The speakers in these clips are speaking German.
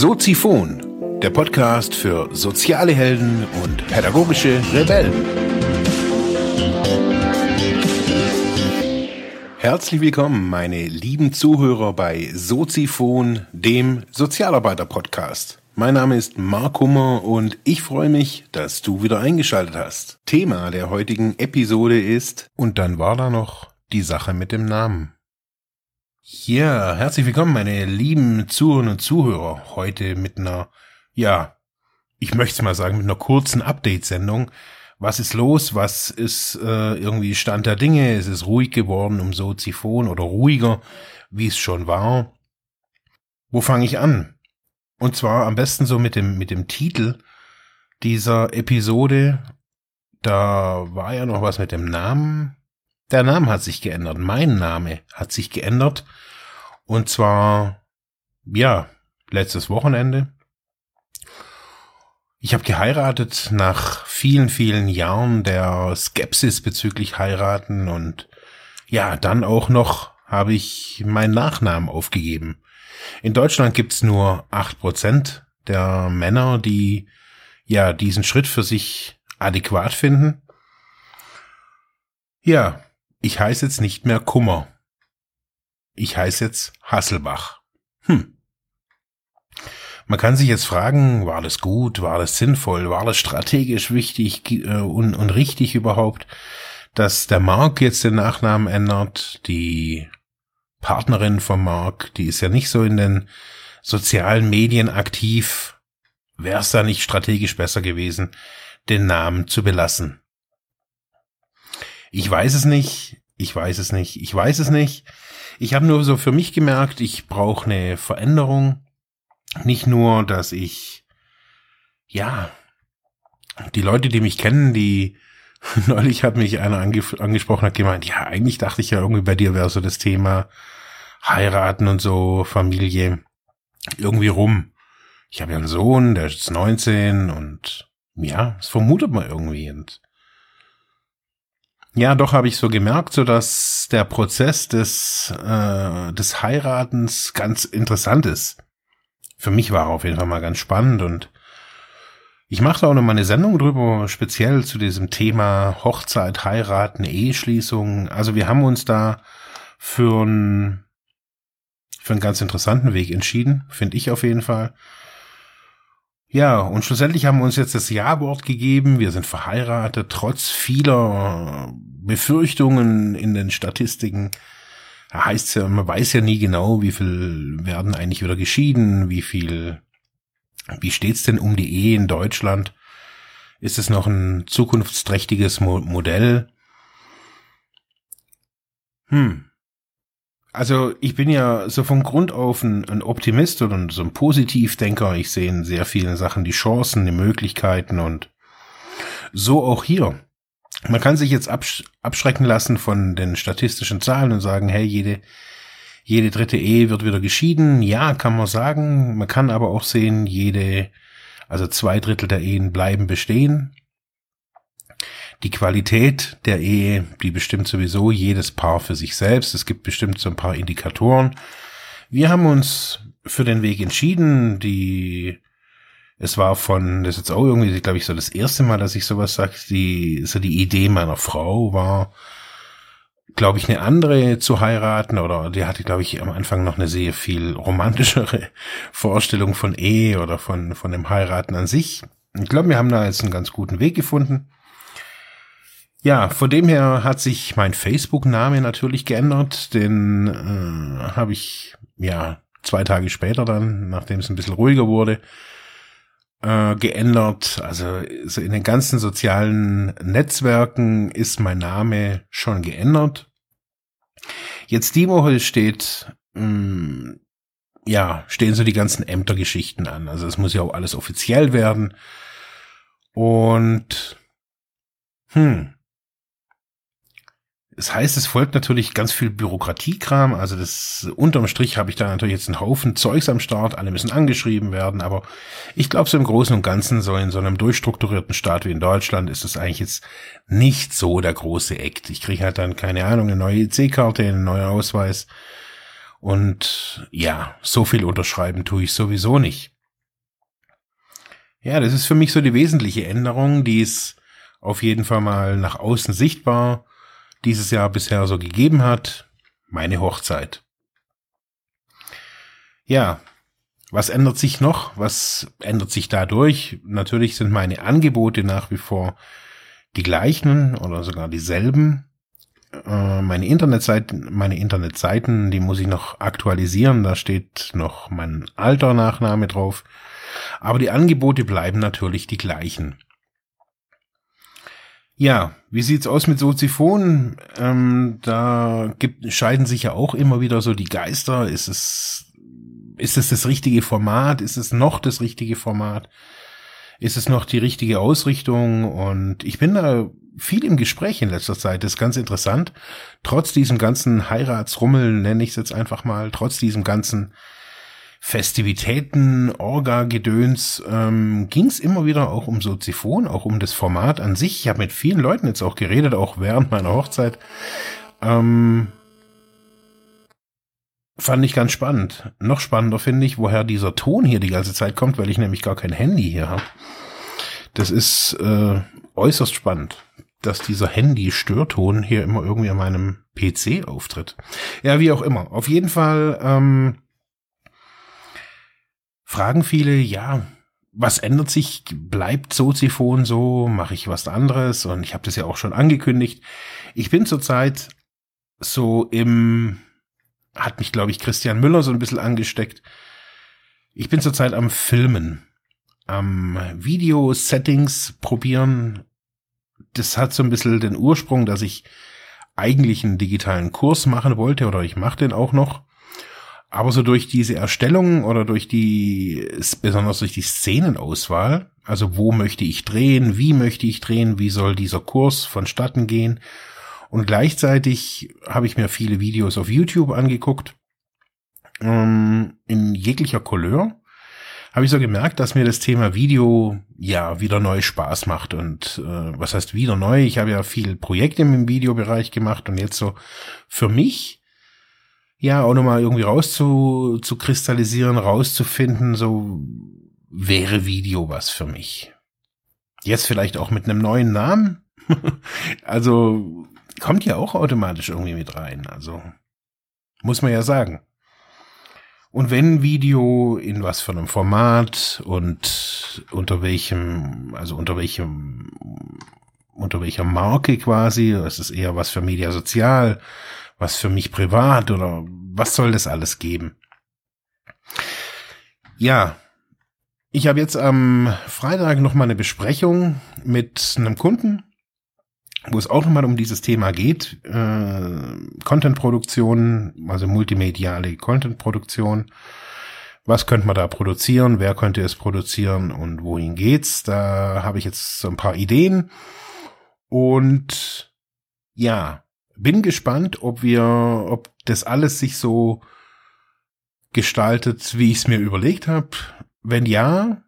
Soziphon, der Podcast für soziale Helden und pädagogische Rebellen. Herzlich willkommen, meine lieben Zuhörer bei Soziphon, dem Sozialarbeiter-Podcast. Mein Name ist Mark Hummer und ich freue mich, dass du wieder eingeschaltet hast. Thema der heutigen Episode ist, und dann war da noch die Sache mit dem Namen. Ja, herzlich willkommen, meine lieben Zuhörerinnen und Zuhörer. Heute mit einer, ja, ich möchte es mal sagen, mit einer kurzen Update-Sendung. Was ist los? Was ist äh, irgendwie Stand der Dinge? Es ist ruhig geworden um Soziphon oder ruhiger, wie es schon war. Wo fange ich an? Und zwar am besten so mit dem, mit dem Titel dieser Episode. Da war ja noch was mit dem Namen. Der Name hat sich geändert. Mein Name hat sich geändert. Und zwar, ja, letztes Wochenende. Ich habe geheiratet nach vielen, vielen Jahren der Skepsis bezüglich heiraten und ja, dann auch noch habe ich meinen Nachnamen aufgegeben. In Deutschland gibt's nur acht Prozent der Männer, die ja diesen Schritt für sich adäquat finden. Ja, ich heiße jetzt nicht mehr Kummer. Ich heiße jetzt Hasselbach. Hm. Man kann sich jetzt fragen, war das gut, war das sinnvoll, war das strategisch wichtig äh, und, und richtig überhaupt, dass der Mark jetzt den Nachnamen ändert, die Partnerin von Mark, die ist ja nicht so in den sozialen Medien aktiv. Wäre es da nicht strategisch besser gewesen, den Namen zu belassen? Ich weiß es nicht. Ich weiß es nicht. Ich weiß es nicht. Ich habe nur so für mich gemerkt, ich brauche eine Veränderung. Nicht nur, dass ich, ja, die Leute, die mich kennen, die neulich hat mich einer ange angesprochen, hat gemeint, ja, eigentlich dachte ich ja irgendwie bei dir wäre so das Thema heiraten und so, Familie, irgendwie rum. Ich habe ja einen Sohn, der ist 19 und ja, das vermutet man irgendwie. Und ja, doch habe ich so gemerkt, so dass der Prozess des äh, des Heiratens ganz interessant ist. Für mich war er auf jeden Fall mal ganz spannend und ich mache auch noch mal eine Sendung drüber, speziell zu diesem Thema Hochzeit, Heiraten, Eheschließung. Also wir haben uns da für einen für einen ganz interessanten Weg entschieden, finde ich auf jeden Fall. Ja, und schlussendlich haben wir uns jetzt das Ja-Wort gegeben. Wir sind verheiratet, trotz vieler Befürchtungen in den Statistiken. Heißt ja, man weiß ja nie genau, wie viel werden eigentlich wieder geschieden, wie viel, wie steht's denn um die Ehe in Deutschland? Ist es noch ein zukunftsträchtiges Mo Modell? Hm, also ich bin ja so von Grund auf ein, ein Optimist und so ein Positivdenker. Ich sehe in sehr vielen Sachen die Chancen, die Möglichkeiten und so auch hier. Man kann sich jetzt absch abschrecken lassen von den statistischen Zahlen und sagen, hey, jede, jede dritte Ehe wird wieder geschieden. Ja, kann man sagen. Man kann aber auch sehen, jede, also zwei Drittel der Ehen bleiben bestehen. Die Qualität der Ehe, die bestimmt sowieso jedes Paar für sich selbst. Es gibt bestimmt so ein paar Indikatoren. Wir haben uns für den Weg entschieden, die es war von, das ist jetzt auch irgendwie, glaube ich, so das erste Mal, dass ich sowas sage, die, so die Idee meiner Frau war, glaube ich, eine andere zu heiraten oder die hatte, glaube ich, am Anfang noch eine sehr viel romantischere Vorstellung von Ehe oder von, von dem Heiraten an sich. Ich glaube, wir haben da jetzt einen ganz guten Weg gefunden. Ja, von dem her hat sich mein Facebook-Name natürlich geändert. Den äh, habe ich ja zwei Tage später dann, nachdem es ein bisschen ruhiger wurde, äh, geändert. Also so in den ganzen sozialen Netzwerken ist mein Name schon geändert. Jetzt die Woche steht, mh, mm, ja, stehen so die ganzen Ämtergeschichten an. Also es muss ja auch alles offiziell werden. Und hm, das heißt, es folgt natürlich ganz viel Bürokratiekram. Also das unterm Strich habe ich da natürlich jetzt einen Haufen Zeugs am Start. Alle müssen angeschrieben werden. Aber ich glaube, so im Großen und Ganzen, so in so einem durchstrukturierten Staat wie in Deutschland, ist das eigentlich jetzt nicht so der große Act. Ich kriege halt dann, keine Ahnung, eine neue EC-Karte, einen neuen Ausweis. Und ja, so viel unterschreiben tue ich sowieso nicht. Ja, das ist für mich so die wesentliche Änderung, die es auf jeden Fall mal nach außen sichtbar dieses Jahr bisher so gegeben hat. Meine Hochzeit. Ja, was ändert sich noch? Was ändert sich dadurch? Natürlich sind meine Angebote nach wie vor die gleichen oder sogar dieselben. Äh, meine Internetseiten, meine Internetseiten, die muss ich noch aktualisieren. Da steht noch mein alter Nachname drauf. Aber die Angebote bleiben natürlich die gleichen. Ja, wie sieht's aus mit Soziphon? Ähm, da gibt, scheiden sich ja auch immer wieder so die Geister. Ist es ist es das richtige Format? Ist es noch das richtige Format? Ist es noch die richtige Ausrichtung? Und ich bin da viel im Gespräch in letzter Zeit. Das ist ganz interessant. Trotz diesem ganzen Heiratsrummel, nenne ich es jetzt einfach mal, trotz diesem ganzen Festivitäten, Orga-Gedöns, ähm, ging es immer wieder auch um Soziphon, auch um das Format an sich. Ich habe mit vielen Leuten jetzt auch geredet, auch während meiner Hochzeit. Ähm, fand ich ganz spannend. Noch spannender finde ich, woher dieser Ton hier die ganze Zeit kommt, weil ich nämlich gar kein Handy hier habe. Das ist äh, äußerst spannend, dass dieser Handy-Störton hier immer irgendwie an meinem PC auftritt. Ja, wie auch immer. Auf jeden Fall ähm, fragen viele, ja, was ändert sich? Bleibt Soziphon so? Mache ich was anderes? Und ich habe das ja auch schon angekündigt. Ich bin zurzeit so im hat mich, glaube ich, Christian Müller so ein bisschen angesteckt. Ich bin zurzeit am Filmen, am Video-Settings probieren. Das hat so ein bisschen den Ursprung, dass ich eigentlich einen digitalen Kurs machen wollte oder ich mache den auch noch. Aber so durch diese Erstellung oder durch die, besonders durch die Szenenauswahl, also wo möchte ich drehen, wie möchte ich drehen, wie soll dieser Kurs vonstatten gehen und gleichzeitig habe ich mir viele Videos auf YouTube angeguckt, ähm, in jeglicher Couleur. Habe ich so gemerkt, dass mir das Thema Video ja wieder neu Spaß macht. Und äh, was heißt wieder neu? Ich habe ja viel Projekte im Videobereich gemacht und jetzt so für mich ja auch nochmal irgendwie rauszu zu kristallisieren, rauszufinden, so wäre Video was für mich. Jetzt vielleicht auch mit einem neuen Namen. also kommt ja auch automatisch irgendwie mit rein. Also muss man ja sagen. Und wenn Video in was für einem Format und unter welchem, also unter welchem, unter welcher Marke quasi, ist es eher was für Media Sozial, was für mich privat oder was soll das alles geben? Ja, ich habe jetzt am Freitag noch mal eine Besprechung mit einem Kunden, wo es auch nochmal um dieses Thema geht, äh, Content-Produktion, also multimediale Content-Produktion. Was könnte man da produzieren? Wer könnte es produzieren und wohin geht's? Da habe ich jetzt so ein paar Ideen. Und ja, bin gespannt, ob wir, ob das alles sich so gestaltet, wie ich es mir überlegt habe. Wenn ja,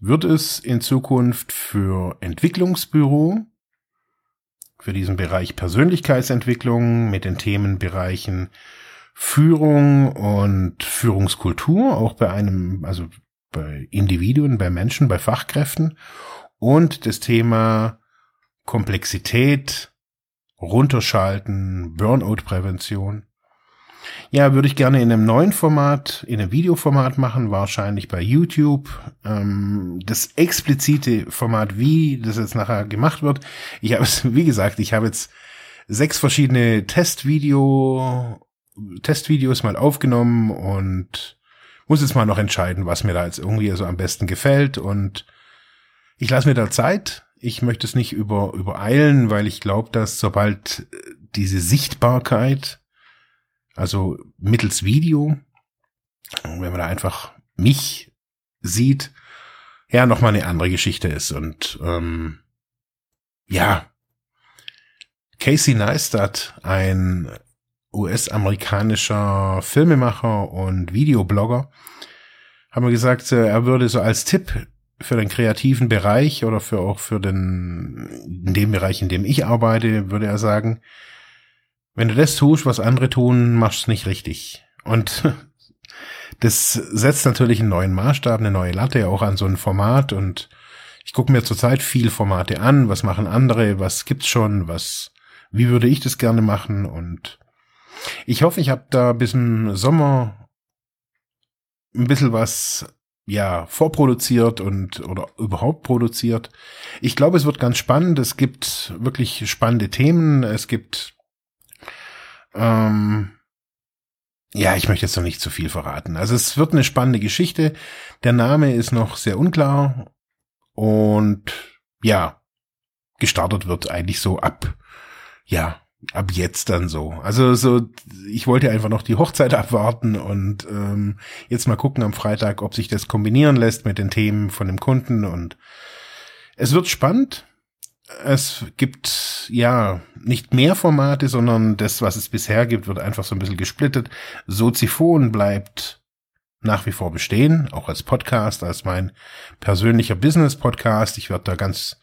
wird es in Zukunft für Entwicklungsbüro für diesen Bereich Persönlichkeitsentwicklung mit den Themenbereichen Führung und Führungskultur, auch bei einem, also bei Individuen, bei Menschen, bei Fachkräften und das Thema Komplexität, runterschalten, Burnout-Prävention ja, würde ich gerne in einem neuen Format, in einem Videoformat machen, wahrscheinlich bei YouTube. Ähm, das explizite Format, wie das jetzt nachher gemacht wird. Ich habe es, wie gesagt, ich habe jetzt sechs verschiedene Testvideo, Testvideos mal aufgenommen und muss jetzt mal noch entscheiden, was mir da jetzt irgendwie so am besten gefällt und ich lasse mir da Zeit. Ich möchte es nicht über, übereilen, weil ich glaube, dass sobald diese Sichtbarkeit also mittels Video, wenn man da einfach mich sieht, ja, nochmal eine andere Geschichte ist. Und ähm, ja, Casey Neistat, ein US-amerikanischer Filmemacher und Videoblogger, haben wir gesagt, äh, er würde so als Tipp für den kreativen Bereich oder für auch für den, in dem Bereich, in dem ich arbeite, würde er sagen, wenn du das tust, was andere tun, machst du nicht richtig. Und das setzt natürlich einen neuen Maßstab, eine neue Latte auch an so ein Format. Und ich gucke mir zurzeit viel Formate an, was machen andere, was gibt's schon, was, wie würde ich das gerne machen? Und ich hoffe, ich habe da bis im Sommer ein bisschen was ja vorproduziert und oder überhaupt produziert. Ich glaube, es wird ganz spannend. Es gibt wirklich spannende Themen. Es gibt ähm, ja, ich möchte jetzt noch nicht zu viel verraten. Also es wird eine spannende Geschichte. Der Name ist noch sehr unklar und ja, gestartet wird eigentlich so ab ja ab jetzt dann so. Also so, ich wollte einfach noch die Hochzeit abwarten und ähm, jetzt mal gucken am Freitag, ob sich das kombinieren lässt mit den Themen von dem Kunden und es wird spannend. Es gibt ja nicht mehr Formate, sondern das, was es bisher gibt, wird einfach so ein bisschen gesplittet. Soziphon bleibt nach wie vor bestehen, auch als Podcast, als mein persönlicher Business-Podcast. Ich werde da ganz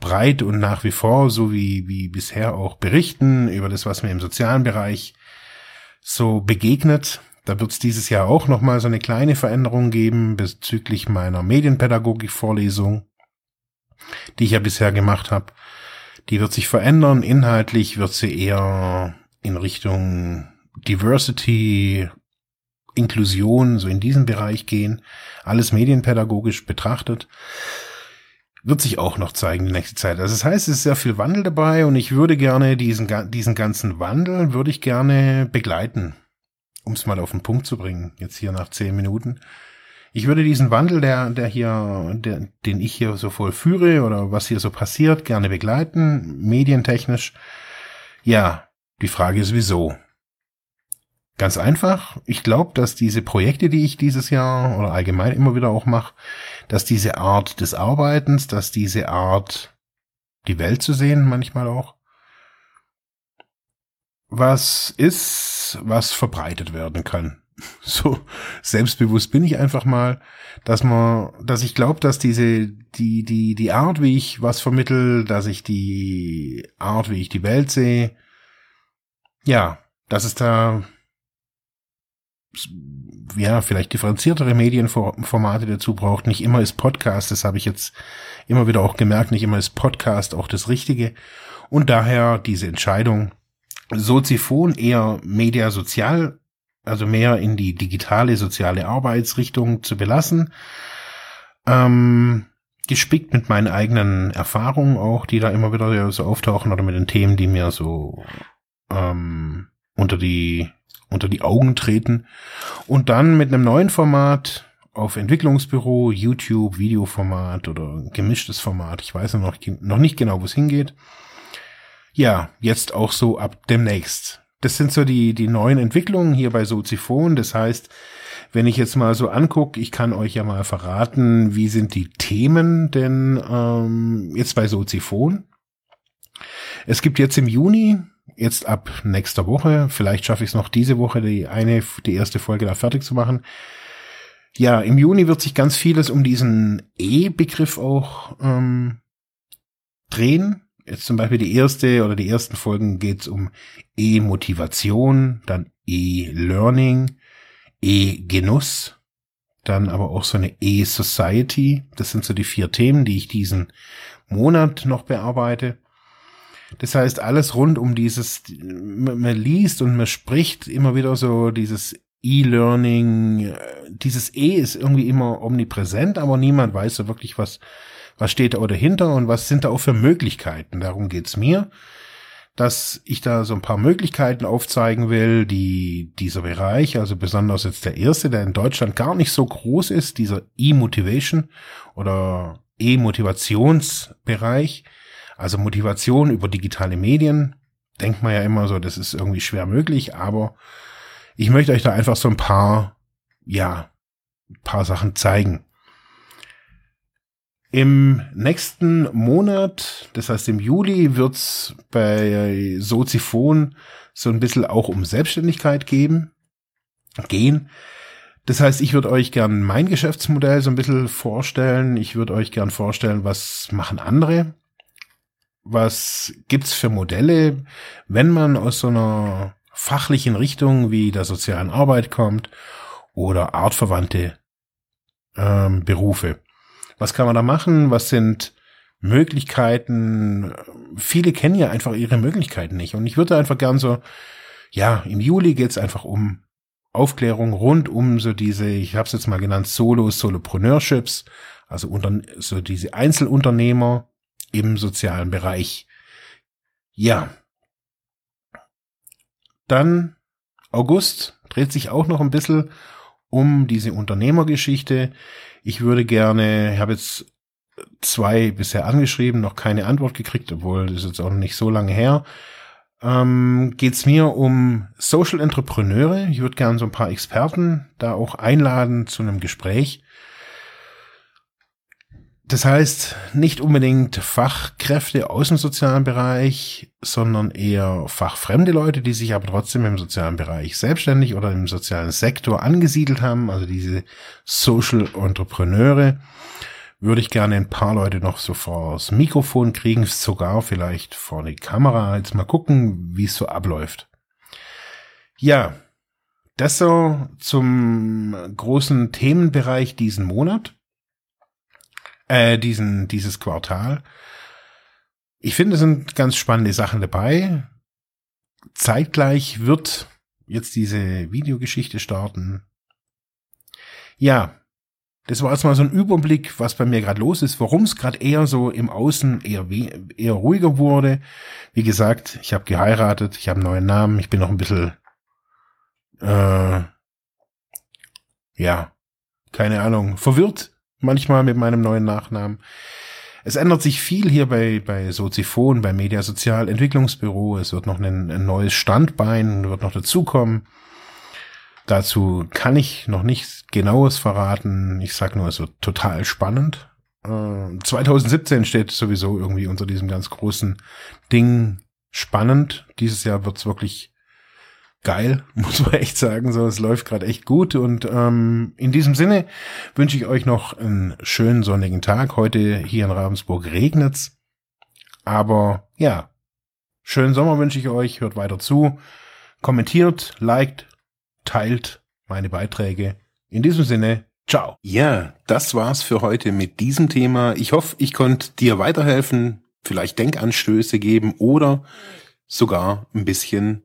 breit und nach wie vor, so wie, wie bisher auch berichten über das, was mir im sozialen Bereich so begegnet. Da wird es dieses Jahr auch nochmal so eine kleine Veränderung geben bezüglich meiner Medienpädagogik-Vorlesung, die ich ja bisher gemacht habe. Die wird sich verändern. Inhaltlich wird sie eher in Richtung Diversity, Inklusion, so in diesen Bereich gehen. Alles medienpädagogisch betrachtet wird sich auch noch zeigen in der nächsten Zeit. Also das heißt, es ist sehr viel Wandel dabei und ich würde gerne diesen, diesen ganzen Wandel würde ich gerne begleiten, um es mal auf den Punkt zu bringen, jetzt hier nach zehn Minuten. Ich würde diesen Wandel, der, der hier, der, den ich hier so vollführe oder was hier so passiert, gerne begleiten, medientechnisch. Ja, die Frage ist wieso. Ganz einfach. Ich glaube, dass diese Projekte, die ich dieses Jahr oder allgemein immer wieder auch mache, dass diese Art des Arbeitens, dass diese Art, die Welt zu sehen, manchmal auch, was ist, was verbreitet werden kann. So selbstbewusst bin ich einfach mal, dass man, dass ich glaube, dass diese, die, die, die Art, wie ich was vermittel, dass ich die Art, wie ich die Welt sehe, ja, dass es da ja, vielleicht differenziertere Medienformate dazu braucht. Nicht immer ist Podcast, das habe ich jetzt immer wieder auch gemerkt, nicht immer ist Podcast auch das Richtige. Und daher diese Entscheidung, Soziphon eher mediasozial, also mehr in die digitale soziale Arbeitsrichtung zu belassen. Ähm, gespickt mit meinen eigenen Erfahrungen auch, die da immer wieder so auftauchen oder mit den Themen, die mir so ähm, unter die unter die Augen treten und dann mit einem neuen Format auf Entwicklungsbüro, YouTube, Videoformat oder gemischtes Format. Ich weiß noch, noch nicht genau, wo es hingeht. Ja, jetzt auch so ab demnächst. Das sind so die, die neuen Entwicklungen hier bei Soziphon. Das heißt, wenn ich jetzt mal so angucke, ich kann euch ja mal verraten, wie sind die Themen denn ähm, jetzt bei Soziphon. Es gibt jetzt im Juni jetzt ab nächster Woche, vielleicht schaffe ich es noch diese Woche, die eine, die erste Folge da fertig zu machen. Ja, im Juni wird sich ganz vieles um diesen E-Begriff auch ähm, drehen. Jetzt zum Beispiel die erste oder die ersten Folgen geht es um E-Motivation, dann E-Learning, E-Genuss, dann aber auch so eine E-Society. Das sind so die vier Themen, die ich diesen Monat noch bearbeite. Das heißt, alles rund um dieses, man liest und man spricht immer wieder so dieses E-Learning, äh, dieses E ist irgendwie immer omnipräsent, aber niemand weiß so wirklich, was, was steht da dahinter und was sind da auch für Möglichkeiten. Darum geht's mir, dass ich da so ein paar Möglichkeiten aufzeigen will, die dieser Bereich, also besonders jetzt der erste, der in Deutschland gar nicht so groß ist, dieser E-Motivation oder E-Motivationsbereich, also Motivation über digitale Medien, denkt man ja immer so, das ist irgendwie schwer möglich, aber ich möchte euch da einfach so ein paar, ja, ein paar Sachen zeigen. Im nächsten Monat, das heißt im Juli, wird's bei Soziphon so ein bisschen auch um Selbstständigkeit geben, gehen. Das heißt, ich würde euch gern mein Geschäftsmodell so ein bisschen vorstellen. Ich würde euch gern vorstellen, was machen andere was gibt's für Modelle, wenn man aus so einer fachlichen Richtung wie der sozialen Arbeit kommt oder artverwandte ähm, Berufe. Was kann man da machen? Was sind Möglichkeiten? Viele kennen ja einfach ihre Möglichkeiten nicht. Und ich würde einfach gern so, ja, im Juli geht's einfach um Aufklärung rund um so diese, ich habe es jetzt mal genannt, Solos, Solopreneurships, also unter, so diese Einzelunternehmer im sozialen Bereich. Ja. Dann August dreht sich auch noch ein bisschen um diese Unternehmergeschichte. Ich würde gerne, ich habe jetzt zwei bisher angeschrieben, noch keine Antwort gekriegt, obwohl das ist jetzt auch nicht so lange her. Ähm, Geht es mir um Social Entrepreneure. Ich würde gerne so ein paar Experten da auch einladen zu einem Gespräch. Das heißt, nicht unbedingt Fachkräfte aus dem sozialen Bereich, sondern eher fachfremde Leute, die sich aber trotzdem im sozialen Bereich selbstständig oder im sozialen Sektor angesiedelt haben, also diese Social Entrepreneure, würde ich gerne ein paar Leute noch so vors Mikrofon kriegen, sogar vielleicht vor die Kamera. Jetzt mal gucken, wie es so abläuft. Ja, das so zum großen Themenbereich diesen Monat äh, diesen, dieses Quartal. Ich finde, es sind ganz spannende Sachen dabei. Zeitgleich wird jetzt diese Videogeschichte starten. Ja, das war jetzt mal so ein Überblick, was bei mir gerade los ist, warum es gerade eher so im Außen eher, eher ruhiger wurde. Wie gesagt, ich habe geheiratet, ich habe einen neuen Namen, ich bin noch ein bisschen, äh, ja, keine Ahnung, verwirrt manchmal mit meinem neuen Nachnamen. Es ändert sich viel hier bei, bei Soziphon, bei Mediasozial Entwicklungsbüro. Es wird noch ein, ein neues Standbein, wird noch dazukommen. Dazu kann ich noch nichts Genaues verraten. Ich sag nur, es wird total spannend. Äh, 2017 steht sowieso irgendwie unter diesem ganz großen Ding spannend. Dieses Jahr wird's wirklich geil, muss man echt sagen. So, es läuft gerade echt gut. Und ähm, in diesem Sinne wünsche ich euch noch einen schönen sonnigen Tag. Heute hier in Ravensburg regnet's. Aber ja, schönen Sommer wünsche ich euch. Hört weiter zu. Kommentiert, liked, teilt meine Beiträge. In diesem Sinne, ciao. Ja, das war's für heute mit diesem Thema. Ich hoffe, ich konnte dir weiterhelfen, vielleicht Denkanstöße geben oder sogar ein bisschen